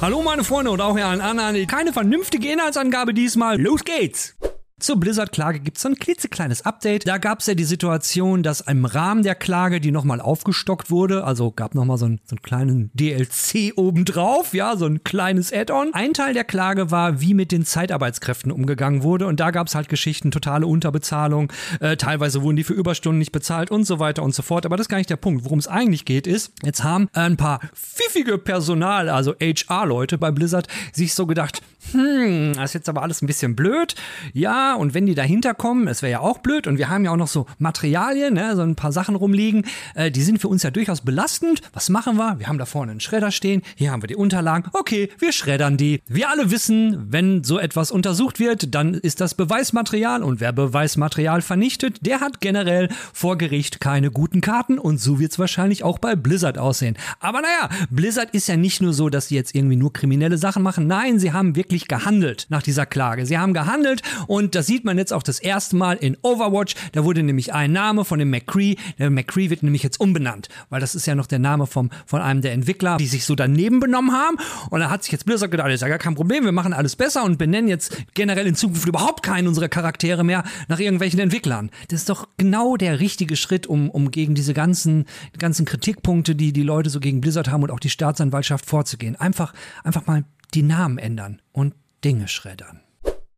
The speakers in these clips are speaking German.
Hallo meine Freunde und auch ihr allen anderen. Keine vernünftige Inhaltsangabe diesmal. Los geht's! Zur Blizzard-Klage gibt es ein klitzekleines Update. Da gab es ja die Situation, dass im Rahmen der Klage die nochmal aufgestockt wurde. Also gab nochmal so, ein, so einen kleinen DLC obendrauf, ja, so ein kleines Add-on. Ein Teil der Klage war, wie mit den Zeitarbeitskräften umgegangen wurde. Und da gab es halt Geschichten, totale Unterbezahlung. Äh, teilweise wurden die für Überstunden nicht bezahlt und so weiter und so fort. Aber das ist gar nicht der Punkt. Worum es eigentlich geht, ist, jetzt haben ein paar pfiffige Personal, also HR-Leute bei Blizzard, sich so gedacht, hm, das ist jetzt aber alles ein bisschen blöd. Ja, und wenn die dahinter kommen, es wäre ja auch blöd. Und wir haben ja auch noch so Materialien, ne, so ein paar Sachen rumliegen. Äh, die sind für uns ja durchaus belastend. Was machen wir? Wir haben da vorne einen Schredder stehen. Hier haben wir die Unterlagen. Okay, wir schreddern die. Wir alle wissen, wenn so etwas untersucht wird, dann ist das Beweismaterial. Und wer Beweismaterial vernichtet, der hat generell vor Gericht keine guten Karten. Und so wird es wahrscheinlich auch bei Blizzard aussehen. Aber naja, Blizzard ist ja nicht nur so, dass sie jetzt irgendwie nur kriminelle Sachen machen. Nein, sie haben wirklich wirklich gehandelt nach dieser Klage. Sie haben gehandelt und das sieht man jetzt auch das erste Mal in Overwatch. Da wurde nämlich ein Name von dem McCree. Der McCree wird nämlich jetzt umbenannt, weil das ist ja noch der Name vom, von einem der Entwickler, die sich so daneben benommen haben. Und da hat sich jetzt Blizzard gedacht, ist ja gar kein Problem, wir machen alles besser und benennen jetzt generell in Zukunft überhaupt keinen unserer Charaktere mehr nach irgendwelchen Entwicklern. Das ist doch genau der richtige Schritt, um, um gegen diese ganzen, ganzen Kritikpunkte, die die Leute so gegen Blizzard haben und auch die Staatsanwaltschaft vorzugehen. Einfach, einfach mal die Namen ändern und Dinge schreddern.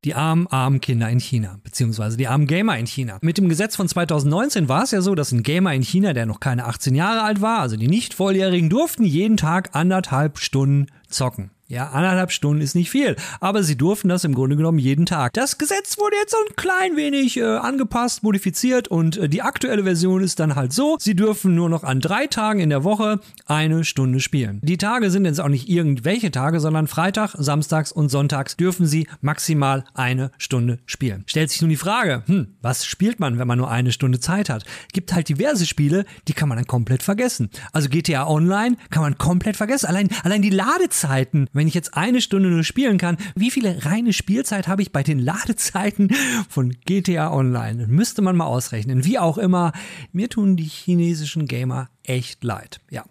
Die armen, armen Kinder in China, beziehungsweise die armen Gamer in China. Mit dem Gesetz von 2019 war es ja so, dass ein Gamer in China, der noch keine 18 Jahre alt war, also die nicht Volljährigen, durften jeden Tag anderthalb Stunden zocken. Ja, anderthalb Stunden ist nicht viel, aber sie durften das im Grunde genommen jeden Tag. Das Gesetz wurde jetzt so ein klein wenig äh, angepasst, modifiziert und äh, die aktuelle Version ist dann halt so, sie dürfen nur noch an drei Tagen in der Woche eine Stunde spielen. Die Tage sind jetzt auch nicht irgendwelche Tage, sondern Freitag, Samstags und Sonntags dürfen sie maximal eine Stunde spielen. Stellt sich nun die Frage, hm, was spielt man, wenn man nur eine Stunde Zeit hat? Gibt halt diverse Spiele, die kann man dann komplett vergessen. Also GTA Online kann man komplett vergessen. Allein, allein die Ladezeiten, wenn wenn ich jetzt eine Stunde nur spielen kann, wie viele reine Spielzeit habe ich bei den Ladezeiten von GTA Online? Müsste man mal ausrechnen. Wie auch immer, mir tun die chinesischen Gamer echt leid. Ja.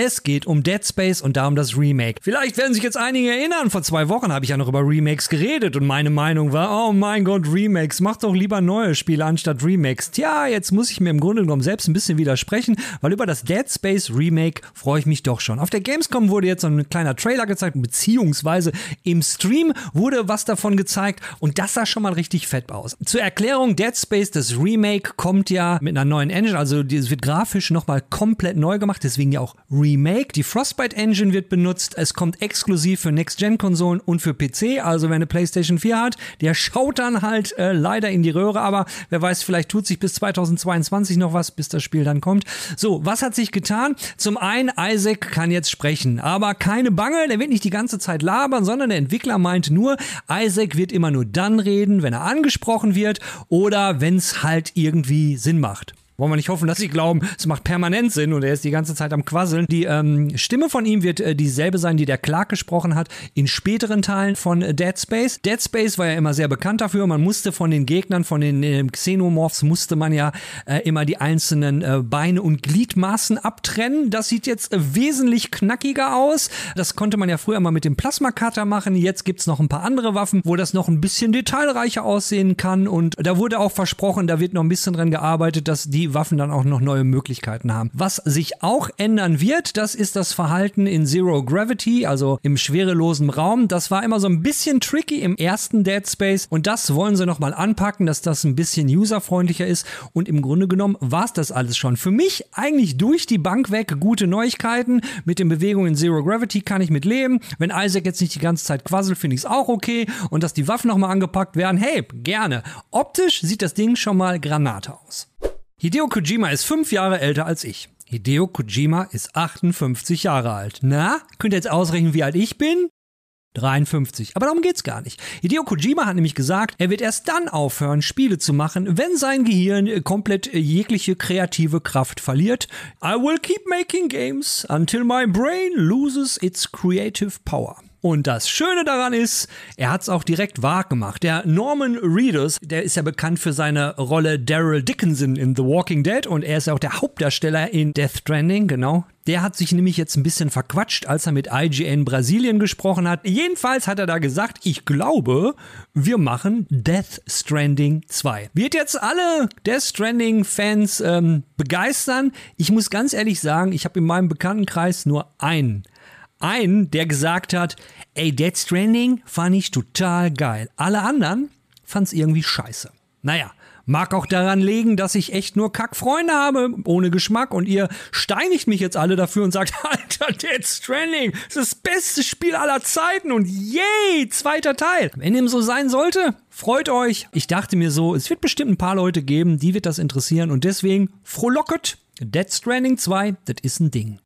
Es geht um Dead Space und darum das Remake. Vielleicht werden sich jetzt einige erinnern, vor zwei Wochen habe ich ja noch über Remakes geredet und meine Meinung war, oh mein Gott, Remakes, mach doch lieber neue Spiele anstatt Remakes. Tja, jetzt muss ich mir im Grunde genommen selbst ein bisschen widersprechen, weil über das Dead Space Remake freue ich mich doch schon. Auf der Gamescom wurde jetzt so ein kleiner Trailer gezeigt, beziehungsweise im Stream wurde was davon gezeigt und das sah schon mal richtig fett aus. Zur Erklärung, Dead Space, das Remake kommt ja mit einer neuen Engine, also es wird grafisch nochmal komplett neu gemacht, deswegen ja auch Remake. Remake. Die Frostbite Engine wird benutzt. Es kommt exklusiv für Next-Gen-Konsolen und für PC. Also wer eine PlayStation 4 hat, der schaut dann halt äh, leider in die Röhre. Aber wer weiß, vielleicht tut sich bis 2022 noch was, bis das Spiel dann kommt. So, was hat sich getan? Zum einen, Isaac kann jetzt sprechen. Aber keine Bange, der wird nicht die ganze Zeit labern, sondern der Entwickler meint nur, Isaac wird immer nur dann reden, wenn er angesprochen wird oder wenn es halt irgendwie Sinn macht. Wollen wir nicht hoffen, dass sie glauben, es macht permanent Sinn und er ist die ganze Zeit am Quasseln. Die ähm, Stimme von ihm wird äh, dieselbe sein, die der Clark gesprochen hat in späteren Teilen von äh, Dead Space. Dead Space war ja immer sehr bekannt dafür. Man musste von den Gegnern, von den äh, Xenomorphs, musste man ja äh, immer die einzelnen äh, Beine und Gliedmaßen abtrennen. Das sieht jetzt äh, wesentlich knackiger aus. Das konnte man ja früher mal mit dem Plasma-Cutter machen. Jetzt gibt's noch ein paar andere Waffen, wo das noch ein bisschen detailreicher aussehen kann. Und da wurde auch versprochen, da wird noch ein bisschen dran gearbeitet, dass die Waffen dann auch noch neue Möglichkeiten haben. Was sich auch ändern wird, das ist das Verhalten in Zero Gravity, also im schwerelosen Raum. Das war immer so ein bisschen tricky im ersten Dead Space und das wollen sie nochmal anpacken, dass das ein bisschen userfreundlicher ist und im Grunde genommen war es das alles schon. Für mich eigentlich durch die Bank weg gute Neuigkeiten. Mit den Bewegungen in Zero Gravity kann ich mit leben. Wenn Isaac jetzt nicht die ganze Zeit quasselt, finde ich es auch okay. Und dass die Waffen nochmal angepackt werden, hey, gerne. Optisch sieht das Ding schon mal Granate aus. Hideo Kojima ist fünf Jahre älter als ich. Hideo Kojima ist 58 Jahre alt. Na, könnt ihr jetzt ausrechnen, wie alt ich bin? 53. Aber darum geht's gar nicht. Hideo Kojima hat nämlich gesagt, er wird erst dann aufhören, Spiele zu machen, wenn sein Gehirn komplett jegliche kreative Kraft verliert. I will keep making games until my brain loses its creative power. Und das Schöne daran ist, er hat es auch direkt wahrgemacht. Der Norman Reedus, der ist ja bekannt für seine Rolle Daryl Dickinson in The Walking Dead und er ist ja auch der Hauptdarsteller in Death Stranding, genau. Der hat sich nämlich jetzt ein bisschen verquatscht, als er mit IGN Brasilien gesprochen hat. Jedenfalls hat er da gesagt, ich glaube, wir machen Death Stranding 2. Wird jetzt alle Death Stranding Fans ähm, begeistern. Ich muss ganz ehrlich sagen, ich habe in meinem Bekanntenkreis nur einen einen, der gesagt hat, ey, Dead Stranding fand ich total geil. Alle anderen fand's irgendwie scheiße. Naja, mag auch daran liegen, dass ich echt nur Kackfreunde habe, ohne Geschmack und ihr steinigt mich jetzt alle dafür und sagt, Alter, Dead Stranding ist das beste Spiel aller Zeiten und yay, zweiter Teil. Wenn dem so sein sollte, freut euch. Ich dachte mir so, es wird bestimmt ein paar Leute geben, die wird das interessieren und deswegen frohlocket. Dead Stranding 2, das ist ein Ding.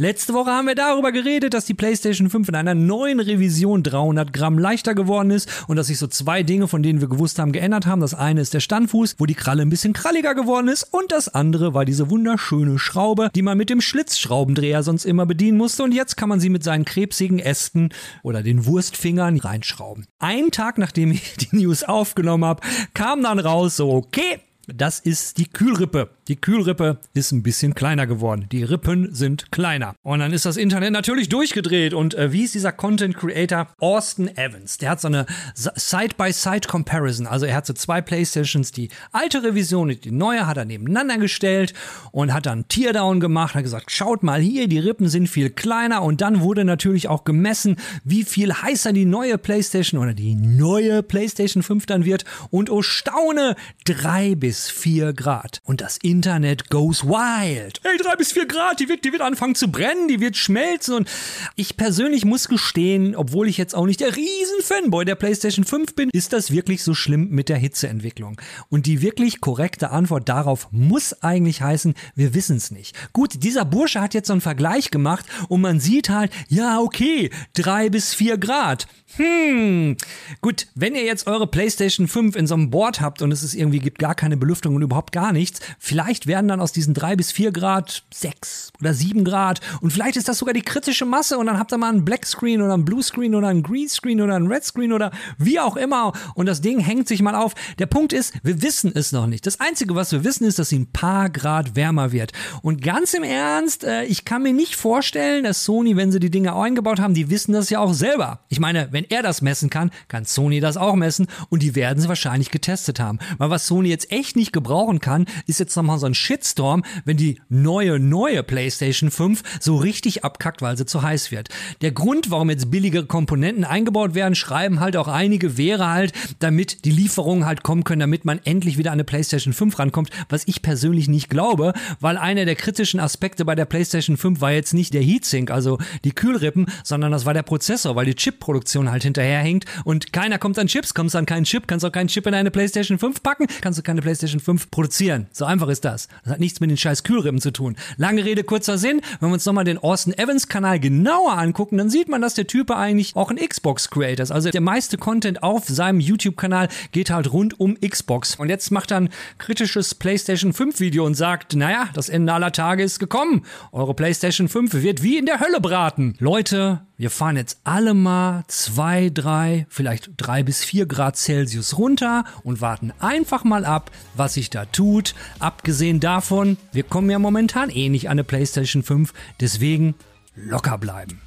Letzte Woche haben wir darüber geredet, dass die PlayStation 5 in einer neuen Revision 300 Gramm leichter geworden ist und dass sich so zwei Dinge, von denen wir gewusst haben, geändert haben. Das eine ist der Standfuß, wo die Kralle ein bisschen kralliger geworden ist und das andere war diese wunderschöne Schraube, die man mit dem Schlitzschraubendreher sonst immer bedienen musste und jetzt kann man sie mit seinen krebsigen Ästen oder den Wurstfingern reinschrauben. Einen Tag nachdem ich die News aufgenommen habe, kam dann raus so, okay, das ist die Kühlrippe. Die Kühlrippe ist ein bisschen kleiner geworden. Die Rippen sind kleiner. Und dann ist das Internet natürlich durchgedreht. Und äh, wie ist dieser Content Creator? Austin Evans. Der hat so eine Side-by-Side-Comparison. Also er hat so zwei Playstations. Die alte Revision und die neue hat er nebeneinander gestellt und hat dann Teardown gemacht. Hat gesagt, schaut mal hier, die Rippen sind viel kleiner. Und dann wurde natürlich auch gemessen, wie viel heißer die neue Playstation oder die neue Playstation 5 dann wird. Und oh Staune, drei bis vier Grad. Und das Internet goes wild. Hey, drei bis vier Grad, die wird, die wird anfangen zu brennen, die wird schmelzen. Und ich persönlich muss gestehen, obwohl ich jetzt auch nicht der Riesen-Fanboy der PlayStation 5 bin, ist das wirklich so schlimm mit der Hitzeentwicklung. Und die wirklich korrekte Antwort darauf muss eigentlich heißen, wir wissen es nicht. Gut, dieser Bursche hat jetzt so einen Vergleich gemacht und man sieht halt, ja, okay, drei bis vier Grad. Hm, gut, wenn ihr jetzt eure PlayStation 5 in so einem Board habt und es ist irgendwie gibt gar keine Belüftung und überhaupt gar nichts, vielleicht werden dann aus diesen drei bis vier Grad sechs oder sieben Grad und vielleicht ist das sogar die kritische Masse und dann habt ihr mal einen Black Screen oder einen Blue Screen oder einen Green Screen oder einen Red Screen oder wie auch immer und das Ding hängt sich mal auf. Der Punkt ist, wir wissen es noch nicht. Das Einzige, was wir wissen, ist, dass sie ein paar Grad wärmer wird. Und ganz im Ernst, äh, ich kann mir nicht vorstellen, dass Sony, wenn sie die Dinge eingebaut haben, die wissen das ja auch selber. Ich meine, wenn er das messen kann, kann Sony das auch messen und die werden sie wahrscheinlich getestet haben. Weil was Sony jetzt echt nicht gebrauchen kann, ist jetzt nochmal so ein Shitstorm, wenn die neue, neue PlayStation 5 so richtig abkackt, weil sie zu heiß wird. Der Grund, warum jetzt billigere Komponenten eingebaut werden, schreiben halt auch einige, wäre halt, damit die Lieferungen halt kommen können, damit man endlich wieder an eine PlayStation 5 rankommt, was ich persönlich nicht glaube, weil einer der kritischen Aspekte bei der PlayStation 5 war jetzt nicht der Heatsink, also die Kühlrippen, sondern das war der Prozessor, weil die Chipproduktion halt hinterher hinterherhängt und keiner kommt an Chips, kommst an keinen Chip, kannst auch keinen Chip in eine PlayStation 5 packen, kannst du keine PlayStation 5 produzieren. So einfach ist das. Das hat nichts mit den scheiß Kühlrippen zu tun. Lange Rede, kurzer Sinn. Wenn wir uns nochmal den Austin Evans Kanal genauer angucken, dann sieht man, dass der Typ eigentlich auch ein Xbox Creator ist. Also der meiste Content auf seinem YouTube-Kanal geht halt rund um Xbox. Und jetzt macht er ein kritisches PlayStation 5 Video und sagt, naja, das Ende aller Tage ist gekommen. Eure PlayStation 5 wird wie in der Hölle braten. Leute, wir fahren jetzt alle mal zwei, drei, vielleicht drei bis vier Grad Celsius runter und warten einfach mal ab, was sich da tut. Abgesehen davon, wir kommen ja momentan eh nicht an eine PlayStation 5, deswegen locker bleiben.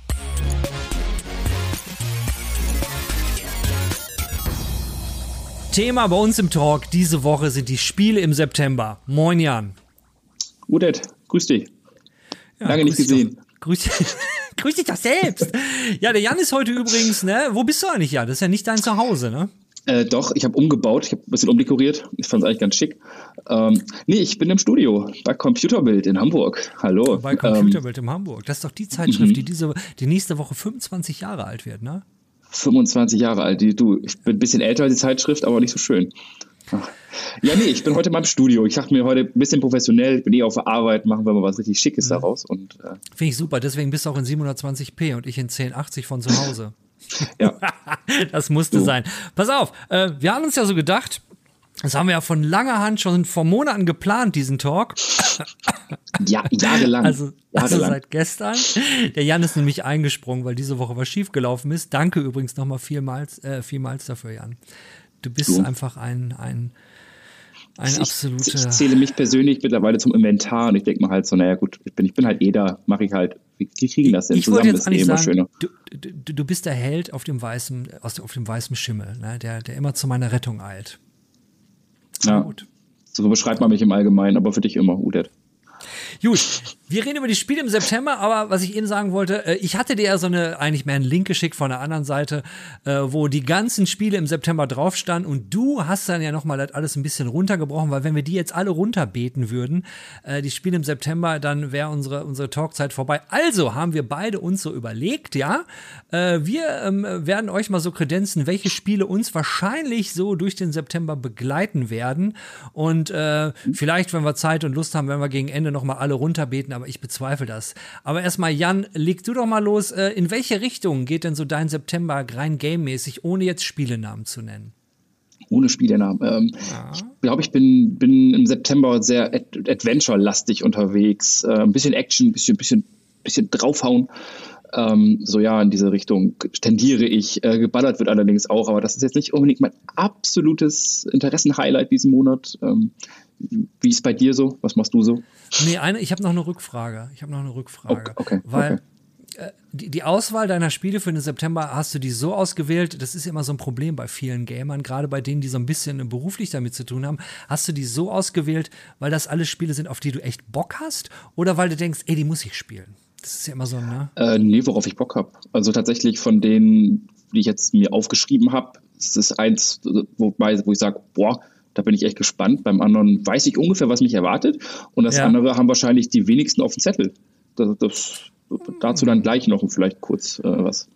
Thema bei uns im Talk diese Woche sind die Spiele im September. Moin Jan. Udet, grüß dich. Ja, Lange nicht gesehen. Grüß dich. Grüß dich doch selbst. Ja, der Jan ist heute übrigens, ne? Wo bist du eigentlich, Jan? Das ist ja nicht dein Zuhause, ne? Äh, doch, ich habe umgebaut, ich habe ein bisschen umdekoriert. Ich fand es eigentlich ganz schick. Ähm, nee, ich bin im Studio bei Computerbild in Hamburg. Hallo. Bei Computerbild ähm, in Hamburg. Das ist doch die Zeitschrift, die diese, die nächste Woche 25 Jahre alt wird, ne? 25 Jahre alt. Die, du, ich bin ein bisschen älter als die Zeitschrift, aber nicht so schön. Ach. Ja, nee, ich bin heute mal im Studio. Ich dachte mir heute ein bisschen professionell, ich bin eh auf der Arbeit, machen wir mal was richtig Schickes mhm. daraus. Und, äh, Finde ich super, deswegen bist du auch in 720p und ich in 1080 von zu Hause. Ja. das musste so. sein. Pass auf, äh, wir haben uns ja so gedacht, das haben wir ja von langer Hand schon vor Monaten geplant, diesen Talk. Ja, jahrelang. Also, also seit gestern. Der Jan ist nämlich eingesprungen, weil diese Woche was schiefgelaufen ist. Danke übrigens nochmal vielmals, äh, vielmals dafür, Jan. Du bist du. einfach ein, ein, ein absoluter. Ich, ich, zähle mich persönlich mittlerweile zum Inventar und ich denke mir halt so, naja gut, ich bin, ich bin halt eh da, mache ich halt. Wie, kriegen das denn ich zusammen? Das ist eh immer schöner. Du, du, du, bist der Held auf dem weißen, auf dem weißen Schimmel, ne? der, der immer zu meiner Rettung eilt. Ja. Gut. So beschreibt man mich im Allgemeinen, aber für dich immer, Udet. Gut, wir reden über die Spiele im September, aber was ich eben sagen wollte, äh, ich hatte dir ja so eine, eigentlich mehr einen Link geschickt von der anderen Seite, äh, wo die ganzen Spiele im September drauf standen und du hast dann ja nochmal das alles ein bisschen runtergebrochen, weil wenn wir die jetzt alle runterbeten würden, äh, die Spiele im September, dann wäre unsere, unsere Talkzeit vorbei. Also haben wir beide uns so überlegt, ja, wir ähm, werden euch mal so kredenzen, welche Spiele uns wahrscheinlich so durch den September begleiten werden und vielleicht, wenn wir Zeit und Lust haben, werden wir gegen Ende nochmal alle runterbeten, aber ich bezweifle das. Aber erstmal, Jan, leg du doch mal los. Äh, in welche Richtung geht denn so dein September rein gamemäßig, ohne jetzt Spielenamen zu nennen? Ohne Spielenamen. Ähm, ja. Ich glaube, ich bin, bin im September sehr ad Adventure-lastig unterwegs. Äh, ein bisschen Action, ein bisschen, bisschen, bisschen draufhauen. Ähm, so ja, in diese Richtung tendiere ich. Äh, geballert wird allerdings auch, aber das ist jetzt nicht unbedingt mein absolutes Interessenhighlight diesen Monat. Ähm, wie ist bei dir so? Was machst du so? Nee, eine, ich habe noch eine Rückfrage. Ich habe noch eine Rückfrage. Okay, okay weil okay. Äh, die, Auswahl deiner Spiele für den September, hast du die so ausgewählt? Das ist immer so ein Problem bei vielen Gamern, gerade bei denen, die so ein bisschen beruflich damit zu tun haben. Hast du die so ausgewählt, weil das alles Spiele sind, auf die du echt Bock hast? Oder weil du denkst, ey, die muss ich spielen? Das ist ja immer so, ne? Äh, nee, worauf ich Bock habe. Also tatsächlich von denen, die ich jetzt mir aufgeschrieben habe, ist es eins, wobei, wo ich sage, boah, da bin ich echt gespannt. Beim anderen weiß ich ungefähr, was mich erwartet. Und das ja. andere haben wahrscheinlich die wenigsten auf dem Zettel. Das, das, dazu dann gleich noch vielleicht kurz äh, was.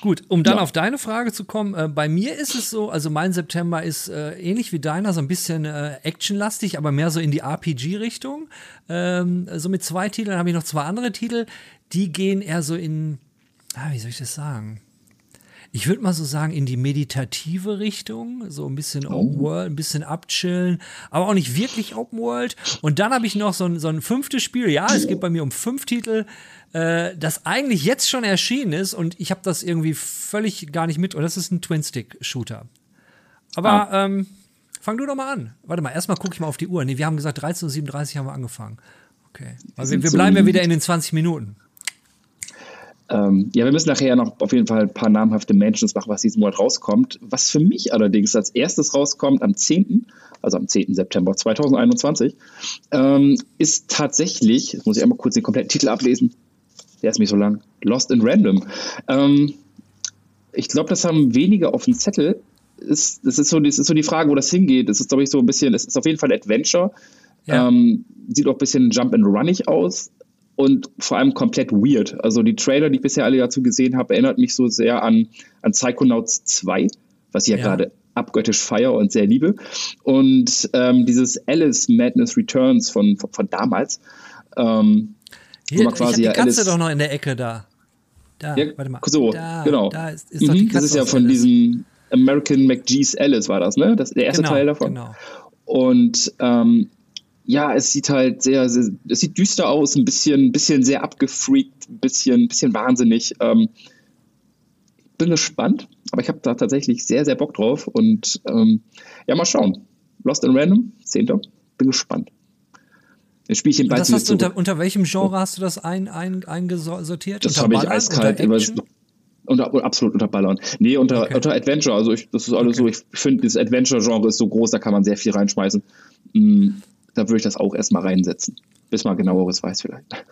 Gut, um dann ja. auf deine Frage zu kommen, äh, bei mir ist es so, also mein September ist äh, ähnlich wie deiner, so ein bisschen äh, actionlastig, aber mehr so in die RPG-Richtung. Ähm, so mit zwei Titeln habe ich noch zwei andere Titel, die gehen eher so in, ah, wie soll ich das sagen? Ich würde mal so sagen, in die meditative Richtung, so ein bisschen oh. Open World, ein bisschen abchillen, aber auch nicht wirklich Open World. Und dann habe ich noch so ein, so ein fünftes Spiel. Ja, es geht bei mir um fünf Titel, äh, das eigentlich jetzt schon erschienen ist und ich habe das irgendwie völlig gar nicht mit. Und das ist ein Twin-Stick-Shooter. Aber ah. ähm, fang du doch mal an. Warte mal, erstmal gucke ich mal auf die Uhr. Nee, wir haben gesagt, 13.37 Uhr haben wir angefangen. Okay. Also wir, wir bleiben ja wieder in den 20 Minuten. Ähm, ja, wir müssen nachher noch auf jeden Fall ein paar namhafte Mentions machen, was diesen Monat rauskommt. Was für mich allerdings als erstes rauskommt am 10., also am 10. September 2021, ähm, ist tatsächlich, jetzt muss ich einmal kurz den kompletten Titel ablesen, der ist nicht so lang, Lost in Random. Ähm, ich glaube, das haben wenige auf dem Zettel. Ist, das, ist so, das ist so die Frage, wo das hingeht. Das ist, glaube ich, so ein bisschen, es ist auf jeden Fall Adventure. Ja. Ähm, sieht auch ein bisschen Jump and Runnig aus und vor allem komplett weird. Also die Trailer, die ich bisher alle dazu gesehen habe, erinnert mich so sehr an, an Psychonauts 2, was ich ja, ja. gerade abgöttisch feier und sehr liebe. Und ähm, dieses Alice Madness Returns von, von, von damals. Ähm, Hier, wo man quasi ich hab die Katze Alice, doch noch in der Ecke da. Da, ja, warte mal. So, da, genau. Da ist, ist mhm, das ist ja von Alice. diesem American McGee's Alice war das, ne? Das der erste genau, Teil davon. Genau. Und ähm, ja, es sieht halt sehr, sehr, es sieht düster aus, ein bisschen, bisschen sehr abgefreakt, ein bisschen, bisschen wahnsinnig. Ähm, bin gespannt, aber ich habe da tatsächlich sehr, sehr Bock drauf und ähm, ja, mal schauen. Lost in Random, 10. Bin gespannt. Das Spielchen das hast du unter, unter welchem Genre hast du das ein, ein, eingesortiert? Das habe ich eiskalt über, unter, absolut unter Ballern. Nee, unter, okay. unter Adventure. Also ich, das ist alles okay. so, ich finde, das Adventure-Genre ist so groß, da kann man sehr viel reinschmeißen. Mhm da würde ich das auch erstmal reinsetzen, bis man genaueres weiß vielleicht.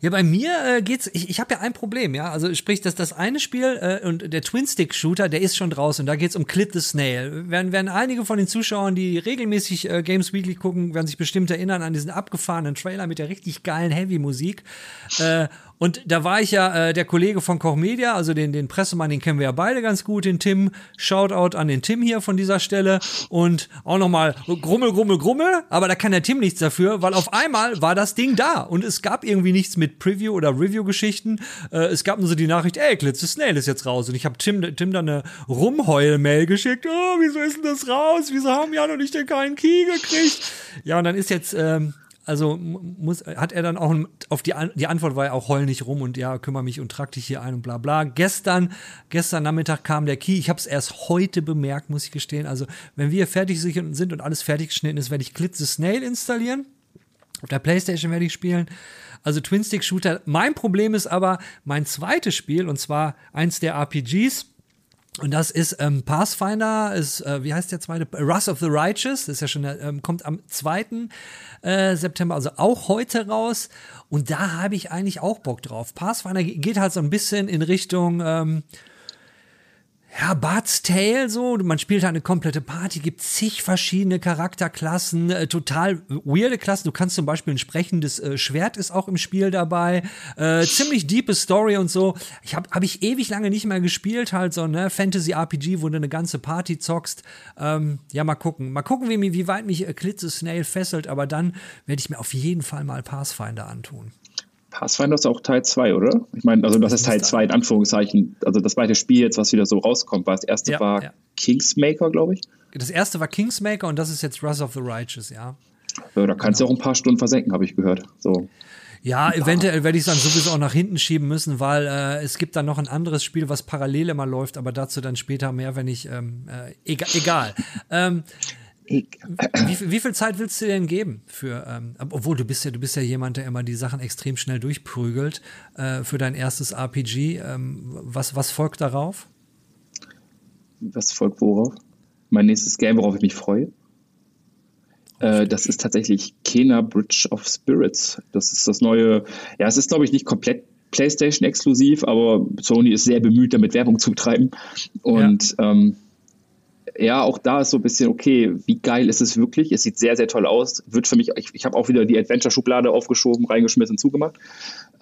Ja, bei mir äh, geht's. Ich, ich habe ja ein Problem, ja. Also sprich, dass das eine Spiel äh, und der Twin-Stick-Shooter, der ist schon draußen. Da geht's um Clit the Snail. Werden, werden einige von den Zuschauern, die regelmäßig äh, Games Weekly gucken, werden sich bestimmt erinnern an diesen abgefahrenen Trailer mit der richtig geilen Heavy-Musik. Äh, Und da war ich ja äh, der Kollege von Koch Media, also den, den Pressemann, den kennen wir ja beide ganz gut, den Tim. Shoutout an den Tim hier von dieser Stelle. Und auch nochmal Grummel, Grummel, Grummel. Aber da kann der Tim nichts dafür, weil auf einmal war das Ding da. Und es gab irgendwie nichts mit Preview- oder Review-Geschichten. Äh, es gab nur so die Nachricht, ey, Glitze Snail ist jetzt raus. Und ich habe Tim, Tim dann eine Rumheul-Mail geschickt. Oh, wieso ist denn das raus? Wieso haben ja noch nicht den keinen Key gekriegt? Ja, und dann ist jetzt... Ähm, also muss, hat er dann auch auf die, die Antwort war ja auch heul nicht rum und ja, kümmere mich und trag dich hier ein und bla bla. Gestern, gestern Nachmittag kam der Key. Ich habe es erst heute bemerkt, muss ich gestehen. Also, wenn wir fertig sind und alles fertig geschnitten ist, werde ich Glitze Snail installieren. Auf der Playstation werde ich spielen. Also Twin-Stick-Shooter. Mein Problem ist aber mein zweites Spiel, und zwar eins der RPGs, und das ist ähm, Pathfinder, ist, äh, wie heißt der zweite? Wrath of the Righteous, das ist ja schon, ähm, kommt am 2. Äh, September, also auch heute raus. Und da habe ich eigentlich auch Bock drauf. Pathfinder geht halt so ein bisschen in Richtung, ähm, ja, Bart's Tale so, man spielt halt eine komplette Party, gibt zig verschiedene Charakterklassen, äh, total weirde Klassen. Du kannst zum Beispiel ein sprechendes äh, Schwert ist auch im Spiel dabei, äh, ziemlich diepe Story und so. Ich habe hab ich ewig lange nicht mehr gespielt, halt so ne Fantasy RPG, wo du eine ganze Party zockst. Ähm, ja, mal gucken, mal gucken, wie, wie weit mich äh, Klitze Snail fesselt, aber dann werde ich mir auf jeden Fall mal Pathfinder antun. Pathfinder ist auch Teil 2, oder? Ich meine, also das ist Teil 2 in Anführungszeichen. Also das zweite Spiel jetzt, was wieder so rauskommt, war das erste ja, war ja. Kingsmaker, glaube ich. Das erste war Kingsmaker und das ist jetzt Wrath of the Righteous, ja. ja da kannst genau. du auch ein paar Stunden versenken, habe ich gehört. So. Ja, eventuell werde ich es dann sowieso auch nach hinten schieben müssen, weil äh, es gibt dann noch ein anderes Spiel, was parallel immer läuft, aber dazu dann später mehr, wenn ich ähm, äh, egal. egal. ähm, wie, wie, viel Zeit willst du denn geben für, ähm, obwohl du bist ja, du bist ja jemand, der immer die Sachen extrem schnell durchprügelt, äh, für dein erstes RPG. Ähm, was, was folgt darauf? Was folgt worauf? Mein nächstes Game, worauf ich mich freue. Äh, das ist tatsächlich Kena Bridge of Spirits. Das ist das neue, ja, es ist, glaube ich, nicht komplett PlayStation exklusiv, aber Sony ist sehr bemüht, damit Werbung zu betreiben. Und ja. ähm, ja, auch da ist so ein bisschen, okay, wie geil ist es wirklich? Es sieht sehr, sehr toll aus. Wird für mich, ich, ich habe auch wieder die Adventure-Schublade aufgeschoben, reingeschmissen, zugemacht.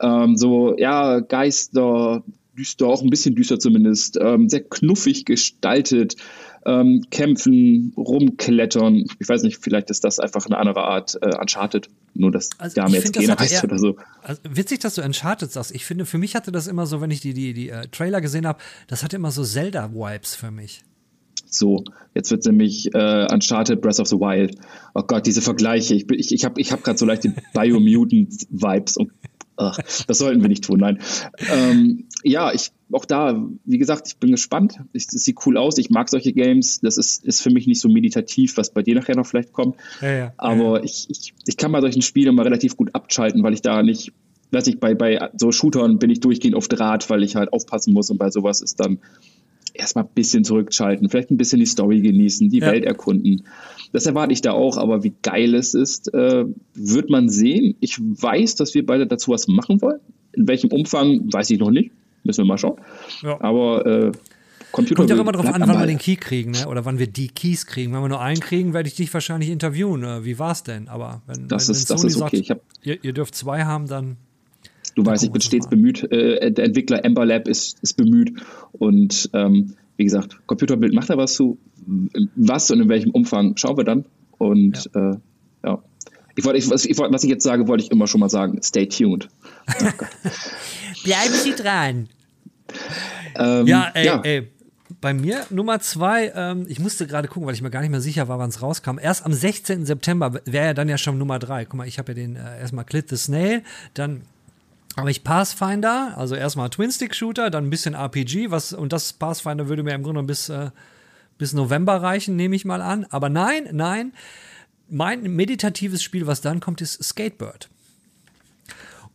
Ähm, so, ja, Geister, düster, auch ein bisschen düster zumindest, ähm, sehr knuffig gestaltet, ähm, kämpfen, rumklettern. Ich weiß nicht, vielleicht ist das einfach eine andere Art äh, Uncharted, nur dass also Dame jetzt Gena heißt oder so. Also witzig, dass du Uncharted sagst. Ich finde, für mich hatte das immer so, wenn ich die, die, die uh, Trailer gesehen habe, das hatte immer so Zelda-Vibes für mich. So, jetzt wird nämlich äh, Uncharted Breath of the Wild. Oh Gott, diese Vergleiche. Ich, ich, ich habe ich hab gerade so leicht die Biomutant-Vibes und ach, das sollten wir nicht tun, nein. Ähm, ja, ich, auch da, wie gesagt, ich bin gespannt. Es sieht cool aus. Ich mag solche Games. Das ist, ist für mich nicht so meditativ, was bei dir nachher noch vielleicht kommt. Ja, ja, Aber ja. Ich, ich, ich kann bei solchen Spielen mal relativ gut abschalten, weil ich da nicht, weiß ich, bei, bei so Shootern bin ich durchgehend auf Draht, weil ich halt aufpassen muss und bei sowas ist dann erstmal ein bisschen zurückschalten, vielleicht ein bisschen die Story genießen, die ja. Welt erkunden. Das erwarte ich da auch, aber wie geil es ist, äh, wird man sehen. Ich weiß, dass wir beide dazu was machen wollen. In welchem Umfang, weiß ich noch nicht. Müssen wir mal schauen. Ja. Aber äh, Computer Kommt ja immer darauf an, wann wir den Key kriegen, ne? oder wann wir die Keys kriegen. Wenn wir nur einen kriegen, werde ich dich wahrscheinlich interviewen. Äh, wie war es denn? Aber wenn, das wenn, ist, wenn das ist okay. Sagt, ihr, ihr dürft zwei haben, dann Du weißt, ich bin stets bemüht. Äh, der Entwickler Ember Lab ist, ist bemüht. Und ähm, wie gesagt, Computerbild macht da was zu. Was und in welchem Umfang schauen wir dann. Und ja. Äh, ja. Ich wollte, ich, was, ich, was ich jetzt sage, wollte ich immer schon mal sagen. Stay tuned. Bleiben Sie dran. Ähm, ja, ey, ja. ey. Bei mir Nummer zwei, ähm, ich musste gerade gucken, weil ich mir gar nicht mehr sicher war, wann es rauskam. Erst am 16. September wäre ja dann ja schon Nummer drei. Guck mal, ich habe ja den äh, erstmal Clit the Snail, dann habe ich Pathfinder, also erstmal Twin-Stick-Shooter, dann ein bisschen RPG, was, und das Pathfinder würde mir im Grunde bis, äh, bis November reichen, nehme ich mal an. Aber nein, nein, mein meditatives Spiel, was dann kommt, ist Skatebird.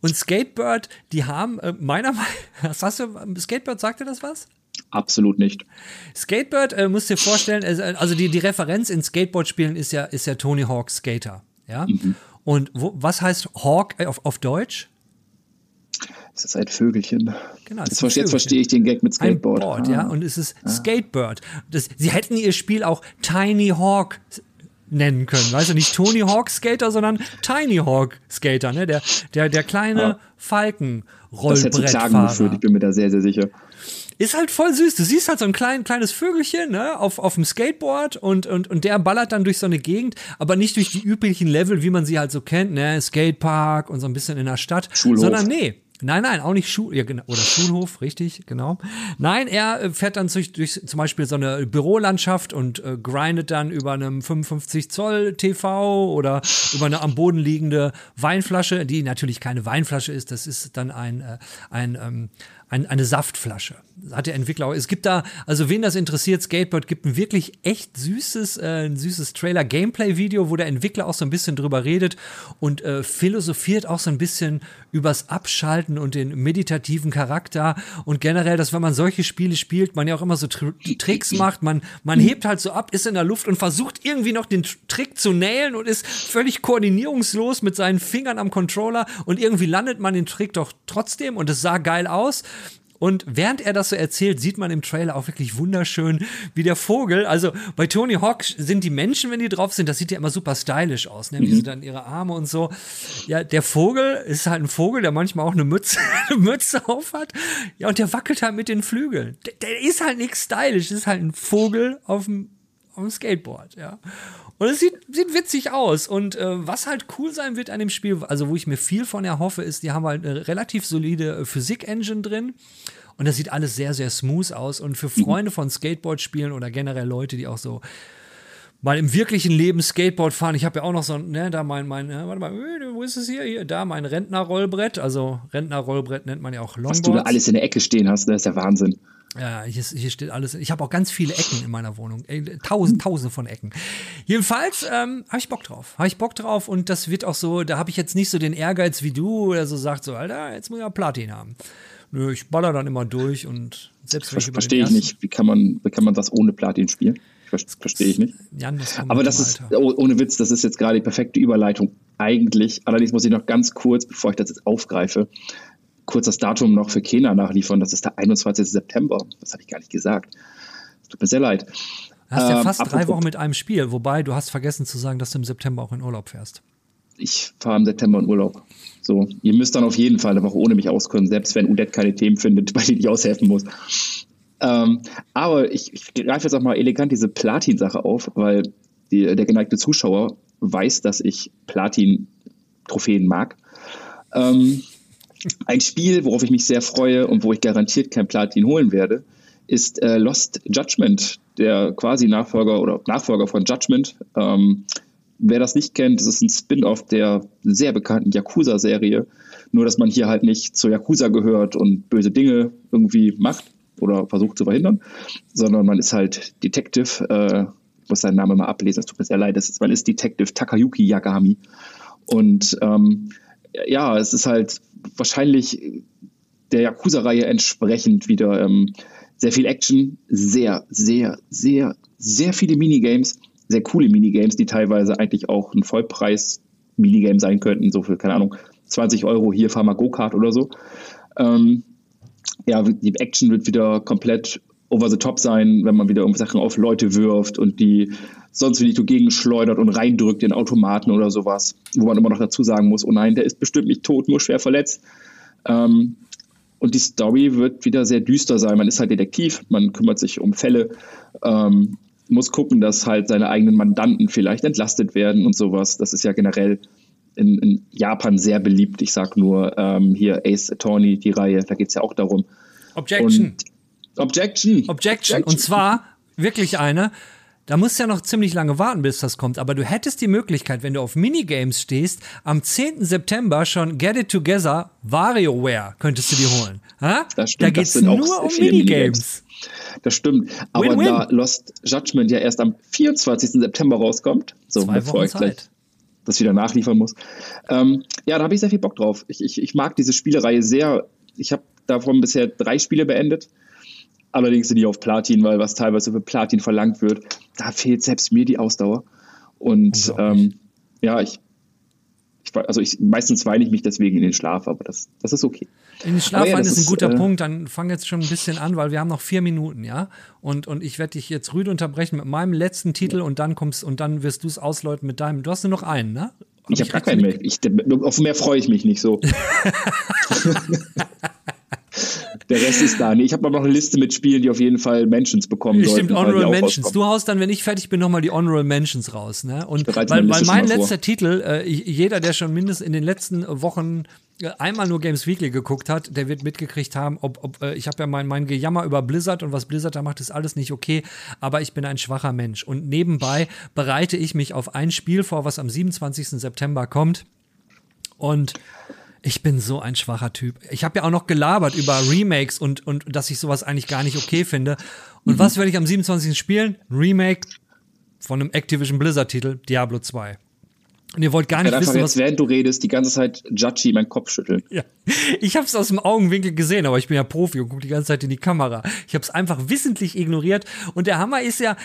Und Skatebird, die haben äh, meiner Meinung nach, hast du, Skatebird, sagt dir das was? Absolut nicht. Skatebird, äh, musst dir vorstellen, also die, die Referenz in Skateboard-Spielen ist ja, ist ja Tony Hawk Skater. Ja? Mhm. Und wo, was heißt Hawk äh, auf, auf Deutsch? Das ist ein Vögelchen. Genau, jetzt, Vögelchen. jetzt verstehe ich den Gag mit Skateboard. Ein Board, ah. ja, und es ist ah. Skatebird. Das, sie hätten ihr Spiel auch Tiny Hawk nennen können. Weißt du, nicht Tony Hawk Skater, sondern Tiny Hawk Skater, ne? Der, der, der kleine ah. Falken. Rollbrettfahrer. Ich bin mir da sehr, sehr sicher. Ist halt voll süß. Du siehst halt so ein klein, kleines Vögelchen ne, auf, auf dem Skateboard und, und, und der ballert dann durch so eine Gegend, aber nicht durch die üblichen Level, wie man sie halt so kennt, ne? Skatepark und so ein bisschen in der Stadt. Schulhof. Sondern nee, Nein, nein, auch nicht Schul ja, genau, oder Schulhof, richtig, genau. Nein, er äh, fährt dann durch, durch zum Beispiel so eine Bürolandschaft und äh, grindet dann über einem 55 Zoll TV oder über eine am Boden liegende Weinflasche, die natürlich keine Weinflasche ist, das ist dann ein, äh, ein ähm, ein, eine Saftflasche. Hat der Entwickler auch. Es gibt da, also wen das interessiert, Skateboard gibt ein wirklich echt süßes, äh, ein süßes Trailer-Gameplay-Video, wo der Entwickler auch so ein bisschen drüber redet und äh, philosophiert auch so ein bisschen übers Abschalten und den meditativen Charakter und generell, dass wenn man solche Spiele spielt, man ja auch immer so Tr Tricks macht, man, man hebt halt so ab, ist in der Luft und versucht irgendwie noch den Trick zu nailen und ist völlig koordinierungslos mit seinen Fingern am Controller und irgendwie landet man den Trick doch trotzdem und es sah geil aus und während er das so erzählt, sieht man im Trailer auch wirklich wunderschön, wie der Vogel, also bei Tony Hawk sind die Menschen, wenn die drauf sind, das sieht ja immer super stylisch aus, ne? wie sie dann ihre Arme und so. Ja, der Vogel ist halt ein Vogel, der manchmal auch eine Mütze, eine Mütze auf hat. Ja, und der wackelt halt mit den Flügeln. Der, der ist halt nichts stylisch, ist halt ein Vogel auf dem, auf dem Skateboard, ja. Und es sieht, sieht witzig aus. Und äh, was halt cool sein wird an dem Spiel, also wo ich mir viel von erhoffe, ist, die haben halt eine relativ solide äh, Physik-Engine drin. Und das sieht alles sehr, sehr smooth aus. Und für. Freunde von Skateboard-Spielen oder generell Leute, die auch so mal im wirklichen Leben Skateboard fahren. Ich habe ja auch noch so, ne, da mein, mein, äh, warte mal, äh, wo ist es hier? Hier, da mein Rentnerrollbrett. Also Rentnerrollbrett nennt man ja auch Longboards. Was du da alles in der Ecke stehen hast, das ist ja Wahnsinn. Ja, hier, hier steht alles. Ich habe auch ganz viele Ecken in meiner Wohnung. Tausend, tausende von Ecken. Jedenfalls ähm, habe ich Bock drauf. Habe ich Bock drauf und das wird auch so, da habe ich jetzt nicht so den Ehrgeiz wie du, der so sagt, so, Alter, jetzt muss ich ja Platin haben. Nö, ich baller dann immer durch und selbst wenn ich Verstehe ich nicht. Wie kann, man, wie kann man das ohne Platin spielen? Verstehe ich nicht. Jan, das Aber das ist, oh, ohne Witz, das ist jetzt gerade die perfekte Überleitung. Eigentlich, allerdings muss ich noch ganz kurz, bevor ich das jetzt aufgreife, kurz das Datum noch für Kena nachliefern. Das ist der 21. September. Das hatte ich gar nicht gesagt. Tut mir sehr leid. Du hast ja ähm, fast drei Wochen mit einem Spiel, wobei du hast vergessen zu sagen, dass du im September auch in Urlaub fährst. Ich fahre im September in Urlaub. So, ihr müsst dann auf jeden Fall eine Woche ohne mich auskommen, selbst wenn Udet keine Themen findet, bei denen ich aushelfen muss. Ähm, aber ich, ich greife jetzt auch mal elegant diese Platin-Sache auf, weil die, der geneigte Zuschauer weiß, dass ich Platin-Trophäen mag. Ähm, ein Spiel, worauf ich mich sehr freue und wo ich garantiert kein Platin holen werde, ist äh, Lost Judgment, der quasi Nachfolger oder Nachfolger von Judgment. Ähm, wer das nicht kennt, das ist ein Spin-off der sehr bekannten Yakuza-Serie. Nur, dass man hier halt nicht zur Yakuza gehört und böse Dinge irgendwie macht oder versucht zu verhindern, sondern man ist halt Detective. Äh, ich muss seinen Namen mal ablesen, es tut mir sehr leid. Ist, man ist Detective Takayuki Yagami. Und ähm, ja, es ist halt wahrscheinlich der Yakuza-Reihe entsprechend wieder ähm, sehr viel Action, sehr, sehr, sehr, sehr viele Minigames, sehr coole Minigames, die teilweise eigentlich auch ein Vollpreis-Minigame sein könnten, so für, keine Ahnung, 20 Euro hier fahr mal Go-Kart oder so. Ähm, ja, die Action wird wieder komplett over the top sein, wenn man wieder Sachen auf Leute wirft und die sonst wie dagegen schleudert und reindrückt in Automaten oder sowas, wo man immer noch dazu sagen muss, oh nein, der ist bestimmt nicht tot, nur schwer verletzt. Ähm, und die Story wird wieder sehr düster sein. Man ist halt Detektiv, man kümmert sich um Fälle, ähm, muss gucken, dass halt seine eigenen Mandanten vielleicht entlastet werden und sowas. Das ist ja generell in, in Japan sehr beliebt. Ich sag nur ähm, hier Ace Attorney, die Reihe, da geht es ja auch darum. Objection. Und Objection. Objection. Objection. Und zwar wirklich eine. Da musst du ja noch ziemlich lange warten, bis das kommt. Aber du hättest die Möglichkeit, wenn du auf Minigames stehst, am 10. September schon Get It Together WarioWare könntest du dir holen. Ha? Das stimmt, da geht es nur um Minigames. Minigames. Das stimmt. Aber win, win. da Lost Judgment ja erst am 24. September rauskommt, so Zwei bevor ich gleich das wieder nachliefern muss. Ähm, ja, da habe ich sehr viel Bock drauf. Ich, ich, ich mag diese Spielereihe sehr. Ich habe davon bisher drei Spiele beendet. Allerdings sind die auf Platin, weil was teilweise für Platin verlangt wird, da fehlt selbst mir die Ausdauer. Und ähm, ja, ich, ich, also ich, meistens weine ich mich deswegen in den Schlaf, aber das, das ist okay. In den Schlaf ja, ist ein guter äh, Punkt, dann fang jetzt schon ein bisschen an, weil wir haben noch vier Minuten, ja. Und, und ich werde dich jetzt rüde unterbrechen mit meinem letzten Titel und dann kommst und dann wirst du es ausläuten mit deinem. Du hast nur noch einen, ne? ich habe gar keinen mehr. Ich, auf mehr freue ich mich nicht so. Der Rest ist da. Nee, ich habe aber noch eine Liste mit Spielen, die auf jeden Fall Mentions bekommen sollten. Stimmt, Honorable Mentions. Du haust dann, wenn ich fertig bin, nochmal die Honorable Mentions raus. Ne? Und weil, weil mein letzter vor. Titel, äh, jeder, der schon mindestens in den letzten Wochen äh, einmal nur Games Weekly geguckt hat, der wird mitgekriegt haben, ob, ob äh, ich habe ja mein, mein Gejammer über Blizzard und was Blizzard da macht, ist alles nicht okay, aber ich bin ein schwacher Mensch. Und nebenbei bereite ich mich auf ein Spiel vor, was am 27. September kommt. Und ich bin so ein schwacher Typ. Ich habe ja auch noch gelabert über Remakes und, und dass ich sowas eigentlich gar nicht okay finde. Und mhm. was werde ich am 27. spielen? Remake von einem Activision Blizzard-Titel, Diablo 2. Und ihr wollt gar nicht wissen, jetzt, was... während du redest, die ganze Zeit Judgy meinen Kopf schütteln. Ja. Ich habe es aus dem Augenwinkel gesehen, aber ich bin ja Profi und gucke die ganze Zeit in die Kamera. Ich habe es einfach wissentlich ignoriert. Und der Hammer ist ja,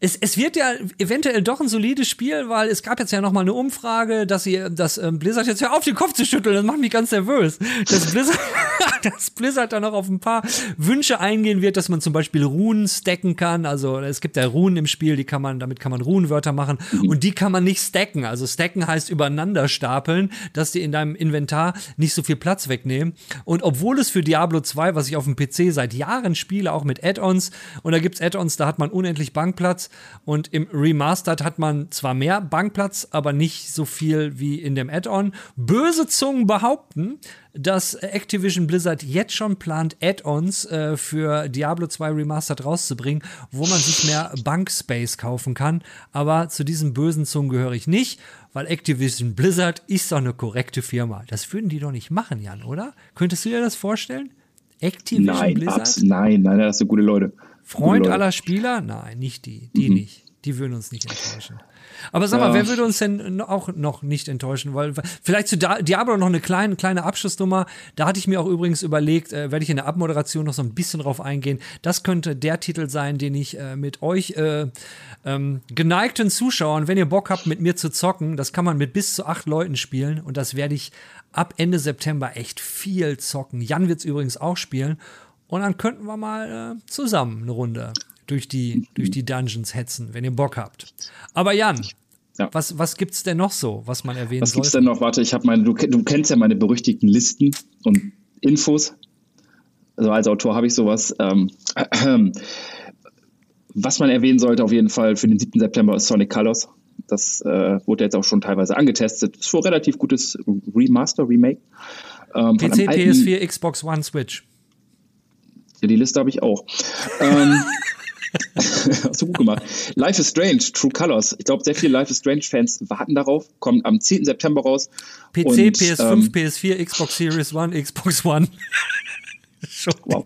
es, es wird ja eventuell doch ein solides Spiel, weil es gab jetzt ja noch mal eine Umfrage, dass sie, dass ähm, Blizzard jetzt hör auf den Kopf zu schütteln, das macht mich ganz nervös. Dass Blizzard, dass Blizzard da noch auf ein paar Wünsche eingehen wird, dass man zum Beispiel Runen stacken kann. Also es gibt ja Runen im Spiel, die kann man, damit kann man Runenwörter machen mhm. und die kann man nicht stacken. Also stacken heißt übereinander stapeln, dass die in deinem Inventar nicht so viel Platz wegnehmen. Und obwohl es für Diablo 2, was ich auf dem PC seit Jahren spiele, auch mit Add-ons, und da gibt's Add-ons, da hat man unendlich Bankplatz, und im Remastered hat man zwar mehr Bankplatz, aber nicht so viel wie in dem Add-on. Böse Zungen behaupten, dass Activision Blizzard jetzt schon plant, Add-ons äh, für Diablo 2 Remastered rauszubringen, wo man sich mehr Bankspace kaufen kann. Aber zu diesen bösen Zungen gehöre ich nicht, weil Activision Blizzard ist doch eine korrekte Firma. Das würden die doch nicht machen, Jan, oder? Könntest du dir das vorstellen? Activision nein, Blizzard? nein, nein, das sind gute Leute. Freund aller Spieler? Nein, nicht die. Die mhm. nicht. Die würden uns nicht enttäuschen. Aber sag mal, ja. wer würde uns denn auch noch nicht enttäuschen? Weil vielleicht zu Diablo noch eine kleine, kleine Abschlussnummer. Da hatte ich mir auch übrigens überlegt, äh, werde ich in der Abmoderation noch so ein bisschen drauf eingehen. Das könnte der Titel sein, den ich äh, mit euch äh, ähm, geneigten Zuschauern, wenn ihr Bock habt, mit mir zu zocken, das kann man mit bis zu acht Leuten spielen und das werde ich ab Ende September echt viel zocken. Jan wird es übrigens auch spielen. Und dann könnten wir mal äh, zusammen eine Runde durch die, durch die Dungeons hetzen, wenn ihr Bock habt. Aber Jan, ja. Was, was gibt es denn noch so, was man erwähnen Was gibt es denn noch? Warte, ich habe meine, du, du, kennst ja meine berüchtigten Listen und Infos. Also als Autor habe ich sowas. Ähm, äh, was man erwähnen sollte auf jeden Fall für den 7. September ist Sonic Colors. Das äh, wurde jetzt auch schon teilweise angetestet. Ist wohl relativ gutes Remaster, Remake. Ähm, PC, PS4, Xbox One, Switch. Ja, die Liste habe ich auch. ähm, Hast du gut gemacht. Life is Strange, True Colors. Ich glaube, sehr viele Life is Strange-Fans warten darauf. Kommt am 10. September raus. PC, und, PS5, ähm, PS4, Xbox Series One, Xbox One. wow.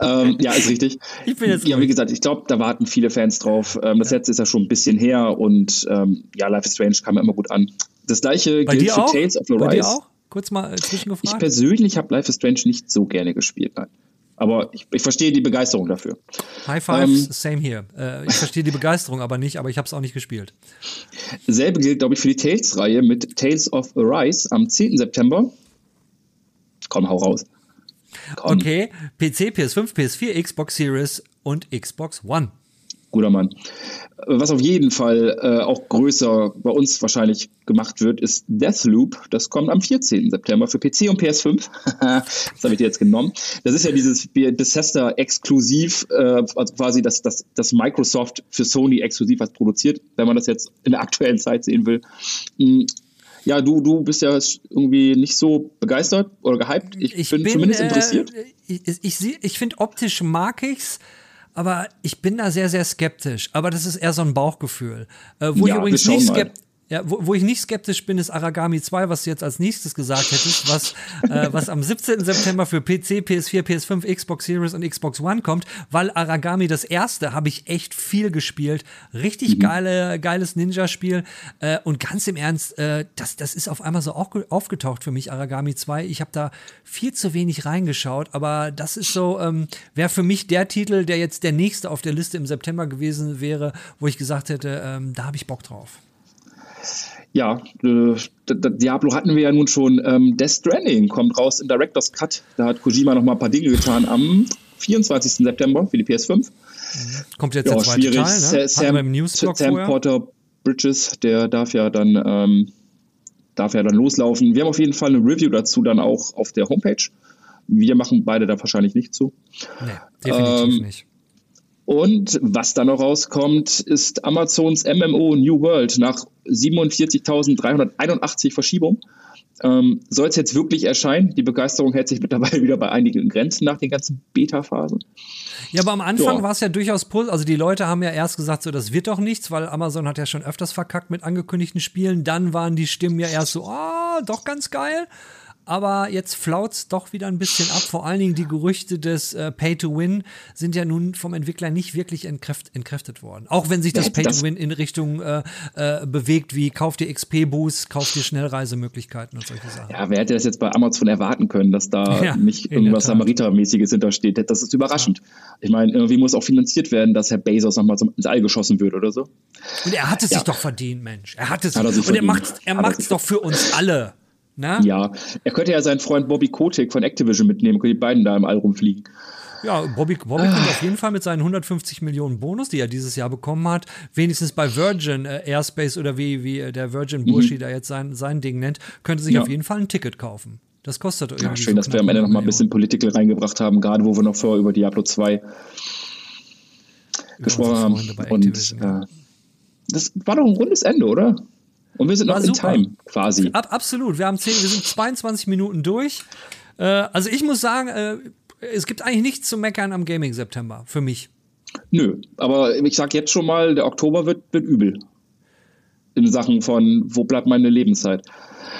Ähm, ja, ist richtig. Ich bin jetzt ja, wie gesagt, ich glaube, da warten viele Fans drauf. Ähm, das ja. letzte ist ja schon ein bisschen her und ähm, ja, Life is Strange kam immer gut an. Das gleiche Bei gilt für auch? Tales of the Rise. Bei dir auch? Kurz mal äh, zwischengefragt. Ich persönlich habe Life is Strange nicht so gerne gespielt. Nein. Aber ich, ich verstehe die Begeisterung dafür. High Five, ähm, same here. Äh, ich verstehe die Begeisterung aber nicht, aber ich habe es auch nicht gespielt. Selbe gilt, glaube ich, für die Tales-Reihe mit Tales of Arise am 10. September. Komm, hau raus. Komm. Okay, PC, PS5, PS4, Xbox Series und Xbox One. Guter Mann. Was auf jeden Fall äh, auch größer bei uns wahrscheinlich gemacht wird, ist Deathloop. Das kommt am 14. September für PC und PS5. das habe ich dir jetzt genommen. Das ist ja dieses Bethesda exklusiv, äh, also quasi das, das, das Microsoft für Sony exklusiv was produziert, wenn man das jetzt in der aktuellen Zeit sehen will. Hm, ja, du, du bist ja irgendwie nicht so begeistert oder gehypt. Ich, ich bin, bin, zumindest äh, interessiert. Ich, ich, ich finde, optisch mag ich's aber ich bin da sehr, sehr skeptisch. Aber das ist eher so ein Bauchgefühl. Äh, wo ja, ich übrigens nicht skeptisch ja, wo, wo ich nicht skeptisch bin, ist Aragami 2, was du jetzt als nächstes gesagt hättest, was, äh, was am 17. September für PC, PS4, PS5, Xbox Series und Xbox One kommt, weil Aragami das erste habe ich echt viel gespielt. Richtig mhm. geile, geiles Ninja-Spiel. Äh, und ganz im Ernst, äh, das, das ist auf einmal so auch aufgetaucht für mich, Aragami 2. Ich habe da viel zu wenig reingeschaut, aber das ist so, ähm, wäre für mich der Titel, der jetzt der nächste auf der Liste im September gewesen wäre, wo ich gesagt hätte, ähm, da habe ich Bock drauf. Ja, äh, Diablo hatten wir ja nun schon. Ähm, Death Stranding kommt raus in Director's Cut. Da hat Kojima noch mal ein paar Dinge getan am 24. September für die PS5. Kommt jetzt ja, der zweite schwierig. Teil, ne? Sam, Sam Porter Bridges, der darf ja dann ähm, darf ja dann loslaufen. Wir haben auf jeden Fall eine Review dazu dann auch auf der Homepage Wir machen beide da wahrscheinlich nicht zu. Nee, definitiv ähm, nicht. Und was da noch rauskommt, ist Amazons MMO New World nach 47.381 Verschiebungen. Ähm, Soll es jetzt wirklich erscheinen? Die Begeisterung hält sich mittlerweile wieder bei einigen Grenzen nach den ganzen Beta-Phasen. Ja, aber am Anfang ja. war es ja durchaus positiv. Also die Leute haben ja erst gesagt, so das wird doch nichts, weil Amazon hat ja schon öfters verkackt mit angekündigten Spielen. Dann waren die Stimmen ja erst so, ah, oh, doch ganz geil aber jetzt flaut's doch wieder ein bisschen ab. Vor allen Dingen die Gerüchte des äh, Pay-to-Win sind ja nun vom Entwickler nicht wirklich entkräft, entkräftet worden. Auch wenn sich das Pay-to-Win in Richtung äh, äh, bewegt, wie kauft dir XP-Boost, kauft dir Schnellreisemöglichkeiten und solche Sachen. Ja, wer hätte das jetzt bei Amazon erwarten können, dass da ja, nicht irgendwas Samariter-mäßiges hintersteht? Das ist überraschend. Ich meine, irgendwie muss auch finanziert werden, dass Herr Bezos nochmal ins All geschossen wird oder so. Und er hat es ja. sich doch verdient, Mensch. Er hat es. Hat er sich und verdient. er macht macht's doch für uns alle. Na? Ja, er könnte ja seinen Freund Bobby Kotick von Activision mitnehmen, können die beiden da im All rumfliegen. Ja, Bobby, Bobby ah. kommt auf jeden Fall mit seinen 150 Millionen Bonus, die er dieses Jahr bekommen hat, wenigstens bei Virgin äh, Airspace oder wie, wie äh, der Virgin Burschi mhm. da jetzt sein, sein Ding nennt, könnte sich ja. auf jeden Fall ein Ticket kaufen. Das kostet irgendwie. Ja, schön, so dass wir am Ende noch mal ein bisschen Political reingebracht haben, gerade wo wir noch vorher über Diablo 2 ja, gesprochen haben. Und äh, das war doch ein rundes Ende, oder? Und wir sind noch in Time quasi. Ab, absolut. Wir haben 10, wir sind 22 Minuten durch. Äh, also ich muss sagen, äh, es gibt eigentlich nichts zu meckern am Gaming September für mich. Nö, aber ich sag jetzt schon mal, der Oktober wird, wird übel. In Sachen von, wo bleibt meine Lebenszeit?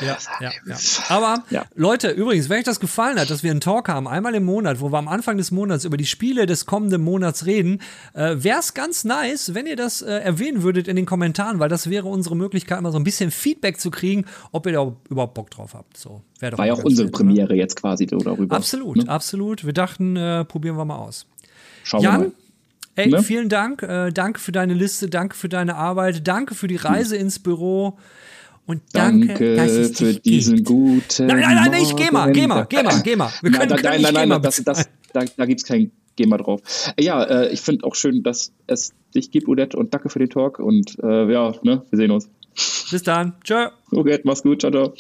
Ja, ja, ja. Aber ja. Leute, übrigens, wenn euch das gefallen hat, dass wir einen Talk haben, einmal im Monat, wo wir am Anfang des Monats über die Spiele des kommenden Monats reden, äh, wäre es ganz nice, wenn ihr das äh, erwähnen würdet in den Kommentaren, weil das wäre unsere Möglichkeit, immer so ein bisschen Feedback zu kriegen, ob ihr da überhaupt Bock drauf habt. So, War ja auch unsere nett, Premiere ne? jetzt quasi darüber. Absolut, ne? absolut. Wir dachten, äh, probieren wir mal aus. Schauen Jan, wir mal. Ey, ne? vielen Dank. Äh, danke für deine Liste, danke für deine Arbeit, danke für die Reise hm. ins Büro. Und danke, danke dass es für diesen gibt. guten. Nein, nein, nein, nicht GEMA, GEMA, GEMA, GEMA. Wir können, nein, können nein, nein, nein, das, das, da, da gibt es kein GEMA drauf. Ja, äh, ich finde auch schön, dass es dich gibt, Odette, und danke für den Talk. Und äh, ja, ne, wir sehen uns. Bis dann. Ciao. Okay, mach's gut. Ciao, ciao.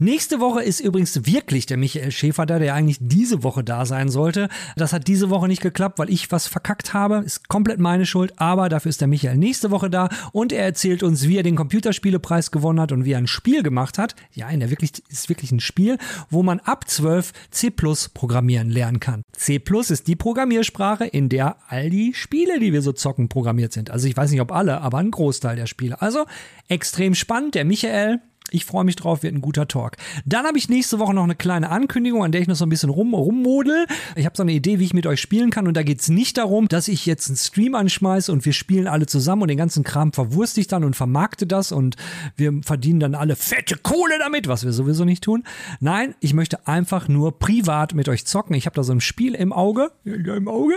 Nächste Woche ist übrigens wirklich der Michael Schäfer da, der eigentlich diese Woche da sein sollte. Das hat diese Woche nicht geklappt, weil ich was verkackt habe. Ist komplett meine Schuld, aber dafür ist der Michael nächste Woche da und er erzählt uns, wie er den Computerspielepreis gewonnen hat und wie er ein Spiel gemacht hat. Ja, in der wirklich, ist wirklich ein Spiel, wo man ab 12 C programmieren lernen kann. C ist die Programmiersprache, in der all die Spiele, die wir so zocken, programmiert sind. Also ich weiß nicht, ob alle, aber ein Großteil der Spiele. Also extrem spannend. Der Michael, ich freue mich drauf, wird ein guter Talk. Dann habe ich nächste Woche noch eine kleine Ankündigung, an der ich noch so ein bisschen rum, rummodel. Ich habe so eine Idee, wie ich mit euch spielen kann. Und da geht es nicht darum, dass ich jetzt einen Stream anschmeiße und wir spielen alle zusammen und den ganzen Kram verwurste ich dann und vermarkte das und wir verdienen dann alle fette Kohle damit, was wir sowieso nicht tun. Nein, ich möchte einfach nur privat mit euch zocken. Ich habe da so ein Spiel im Auge, ja, im Auge.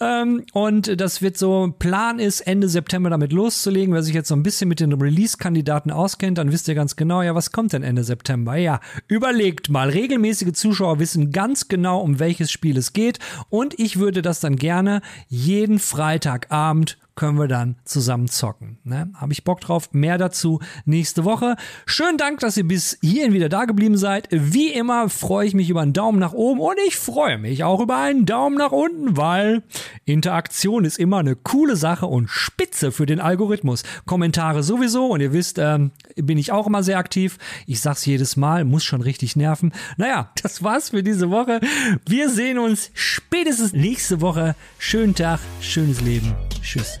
Ähm, und das wird so, Plan ist, Ende September damit loszulegen. Wer sich jetzt so ein bisschen mit den Release-Kandidaten auskennt, dann wisst ihr ganz genau, genau, ja, was kommt denn Ende September? Ja, überlegt mal. Regelmäßige Zuschauer wissen ganz genau, um welches Spiel es geht. Und ich würde das dann gerne jeden Freitagabend können wir dann zusammen zocken. Ne? Habe ich Bock drauf? Mehr dazu nächste Woche. Schönen Dank, dass ihr bis hierhin wieder da geblieben seid. Wie immer freue ich mich über einen Daumen nach oben und ich freue mich auch über einen Daumen nach unten, weil Interaktion ist immer eine coole Sache und spitze für den Algorithmus. Kommentare sowieso und ihr wisst, ähm, bin ich auch immer sehr aktiv. Ich sag's jedes Mal, muss schon richtig nerven. Naja, das war's für diese Woche. Wir sehen uns spätestens nächste Woche. Schönen Tag, schönes Leben. Tschüss.